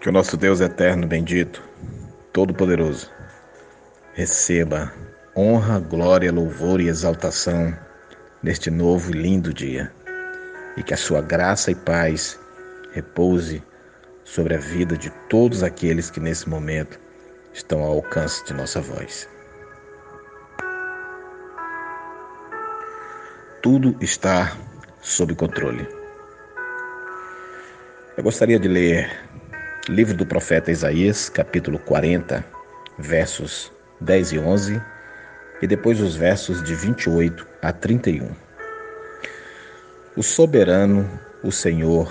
Que o nosso Deus eterno, bendito, todo-poderoso, receba honra, glória, louvor e exaltação neste novo e lindo dia. E que a sua graça e paz repouse sobre a vida de todos aqueles que nesse momento estão ao alcance de nossa voz. Tudo está sob controle. Eu gostaria de ler Livro do profeta Isaías, capítulo 40, versos 10 e 11, e depois os versos de 28 a 31. O soberano, o Senhor,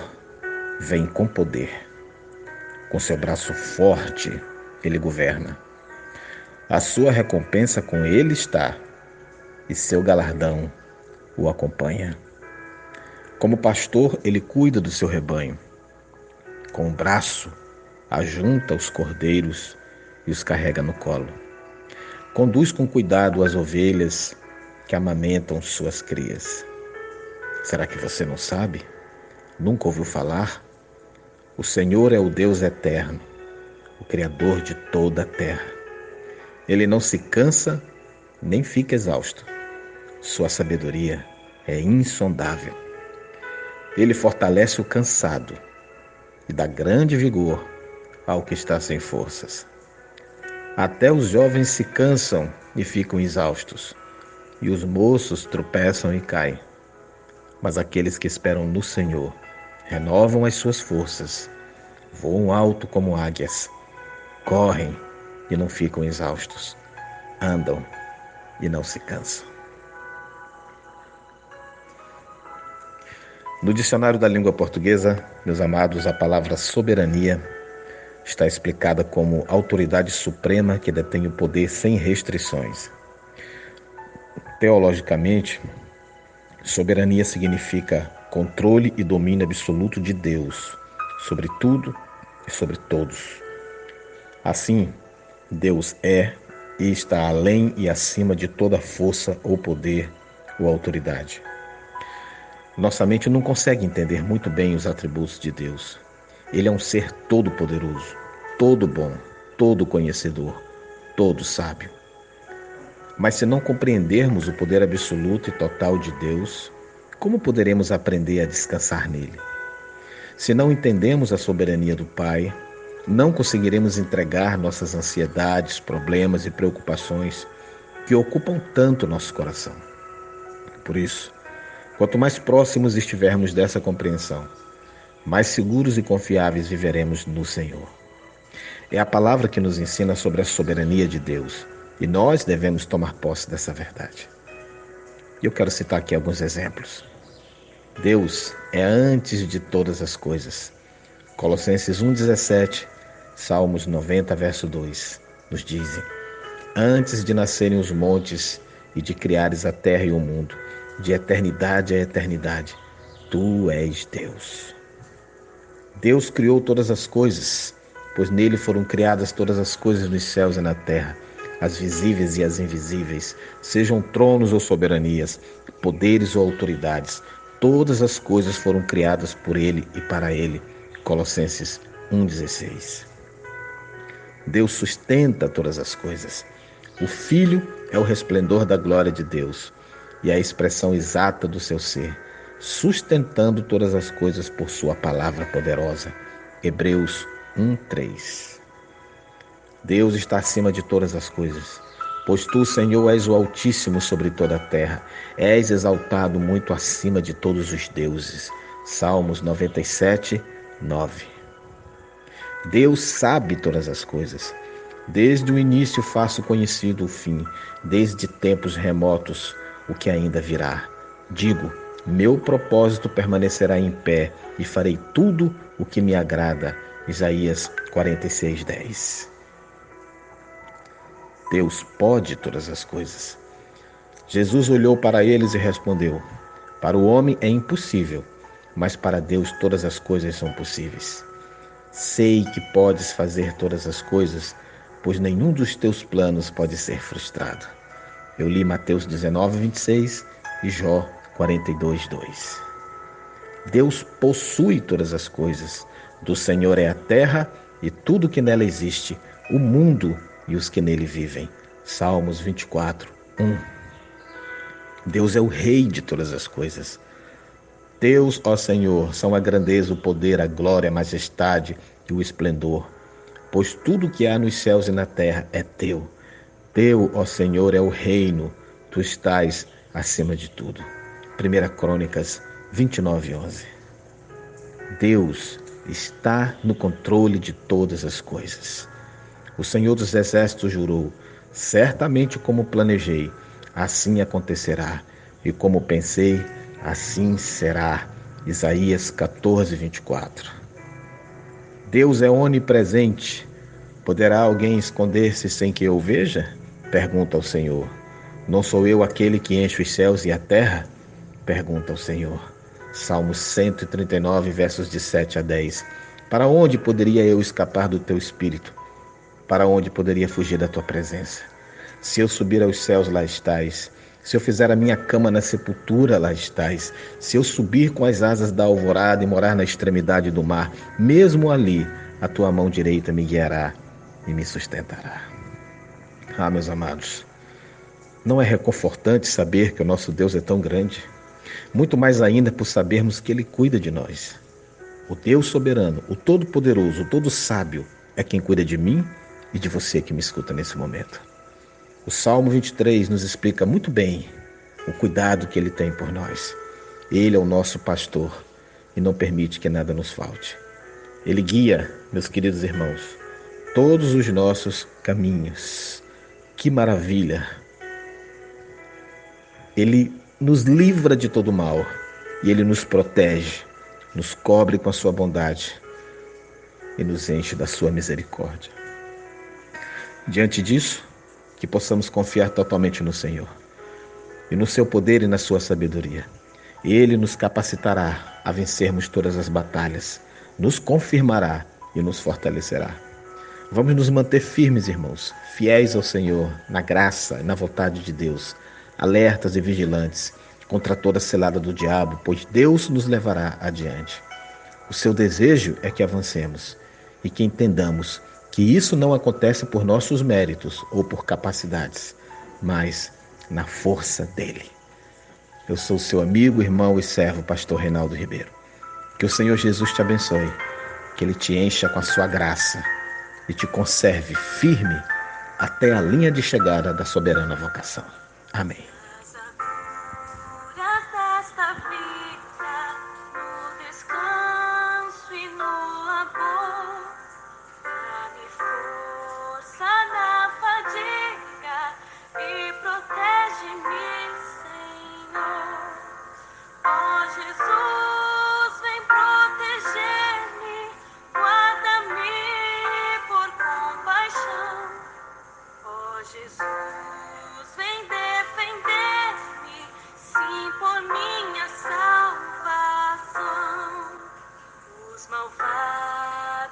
vem com poder. Com seu braço forte, ele governa. A sua recompensa com ele está, e seu galardão o acompanha. Como pastor, ele cuida do seu rebanho. Com o braço ajunta os cordeiros e os carrega no colo. Conduz com cuidado as ovelhas que amamentam suas crias. Será que você não sabe? Nunca ouviu falar? O Senhor é o Deus eterno, o Criador de toda a terra. Ele não se cansa nem fica exausto. Sua sabedoria é insondável. Ele fortalece o cansado e dá grande vigor ao que está sem forças. Até os jovens se cansam e ficam exaustos, e os moços tropeçam e caem. Mas aqueles que esperam no Senhor renovam as suas forças, voam alto como águias, correm e não ficam exaustos, andam e não se cansam. No dicionário da língua portuguesa, meus amados, a palavra soberania está explicada como autoridade suprema que detém o poder sem restrições. Teologicamente, soberania significa controle e domínio absoluto de Deus sobre tudo e sobre todos. Assim, Deus é e está além e acima de toda força ou poder ou autoridade. Nossa mente não consegue entender muito bem os atributos de Deus. Ele é um ser todo-poderoso, todo bom, todo conhecedor, todo sábio. Mas se não compreendermos o poder absoluto e total de Deus, como poderemos aprender a descansar nele? Se não entendemos a soberania do Pai, não conseguiremos entregar nossas ansiedades, problemas e preocupações que ocupam tanto nosso coração. Por isso, quanto mais próximos estivermos dessa compreensão, mais seguros e confiáveis viveremos no Senhor. É a palavra que nos ensina sobre a soberania de Deus e nós devemos tomar posse dessa verdade. Eu quero citar aqui alguns exemplos. Deus é antes de todas as coisas. Colossenses 1,17, Salmos 90, verso 2, nos dizem: Antes de nascerem os montes e de criares a terra e o mundo, de eternidade a eternidade, tu és Deus. Deus criou todas as coisas, pois nele foram criadas todas as coisas nos céus e na terra, as visíveis e as invisíveis, sejam tronos ou soberanias, poderes ou autoridades, todas as coisas foram criadas por ele e para ele. Colossenses 1,16. Deus sustenta todas as coisas. O Filho é o resplendor da glória de Deus e a expressão exata do seu ser sustentando todas as coisas por sua palavra poderosa. Hebreus 1:3. Deus está acima de todas as coisas, pois tu, Senhor, és o Altíssimo sobre toda a terra. És exaltado muito acima de todos os deuses. Salmos 97, 9. Deus sabe todas as coisas. Desde o início faço conhecido o fim, desde tempos remotos o que ainda virá. Digo, meu propósito permanecerá em pé e farei tudo o que me agrada. Isaías 46, 10. Deus pode todas as coisas. Jesus olhou para eles e respondeu: Para o homem é impossível, mas para Deus todas as coisas são possíveis. Sei que podes fazer todas as coisas, pois nenhum dos teus planos pode ser frustrado. Eu li Mateus 19, 26 e Jó 42, 2. Deus possui todas as coisas. Do Senhor é a terra e tudo que nela existe, o mundo e os que nele vivem. Salmos 24, 1. Deus é o Rei de todas as coisas. Deus, ó Senhor, são a grandeza, o poder, a glória, a majestade e o esplendor. Pois tudo que há nos céus e na terra é teu. Teu, ó Senhor, é o reino, tu estás acima de tudo. 1 Crônicas 29, 11. Deus está no controle de todas as coisas. O Senhor dos Exércitos jurou: certamente como planejei, assim acontecerá, e como pensei, assim será. Isaías 14, 24. Deus é onipresente. Poderá alguém esconder-se sem que eu veja? Pergunta o Senhor. Não sou eu aquele que enche os céus e a terra? Pergunta o Senhor. Salmos 139, versos de 7 a 10. Para onde poderia eu escapar do teu espírito? Para onde poderia fugir da tua presença? Se eu subir aos céus, lá estás. Se eu fizer a minha cama na sepultura, lá estás. Se eu subir com as asas da alvorada e morar na extremidade do mar, mesmo ali, a tua mão direita me guiará e me sustentará. Ah, meus amados, não é reconfortante saber que o nosso Deus é tão grande? Muito mais ainda por sabermos que Ele cuida de nós. O Deus soberano, o Todo-Poderoso, o Todo-Sábio é quem cuida de mim e de você que me escuta nesse momento. O Salmo 23 nos explica muito bem o cuidado que Ele tem por nós. Ele é o nosso pastor e não permite que nada nos falte. Ele guia, meus queridos irmãos, todos os nossos caminhos. Que maravilha! Ele nos livra de todo mal e ele nos protege, nos cobre com a sua bondade e nos enche da sua misericórdia. Diante disso, que possamos confiar totalmente no Senhor e no seu poder e na sua sabedoria. Ele nos capacitará a vencermos todas as batalhas, nos confirmará e nos fortalecerá. Vamos nos manter firmes, irmãos, fiéis ao Senhor, na graça e na vontade de Deus alertas e vigilantes contra toda celada do diabo, pois Deus nos levará adiante. O seu desejo é que avancemos e que entendamos que isso não acontece por nossos méritos ou por capacidades, mas na força dele. Eu sou seu amigo, irmão e servo, pastor Reinaldo Ribeiro. Que o Senhor Jesus te abençoe, que ele te encha com a sua graça e te conserve firme até a linha de chegada da soberana vocação. Amém. Jesus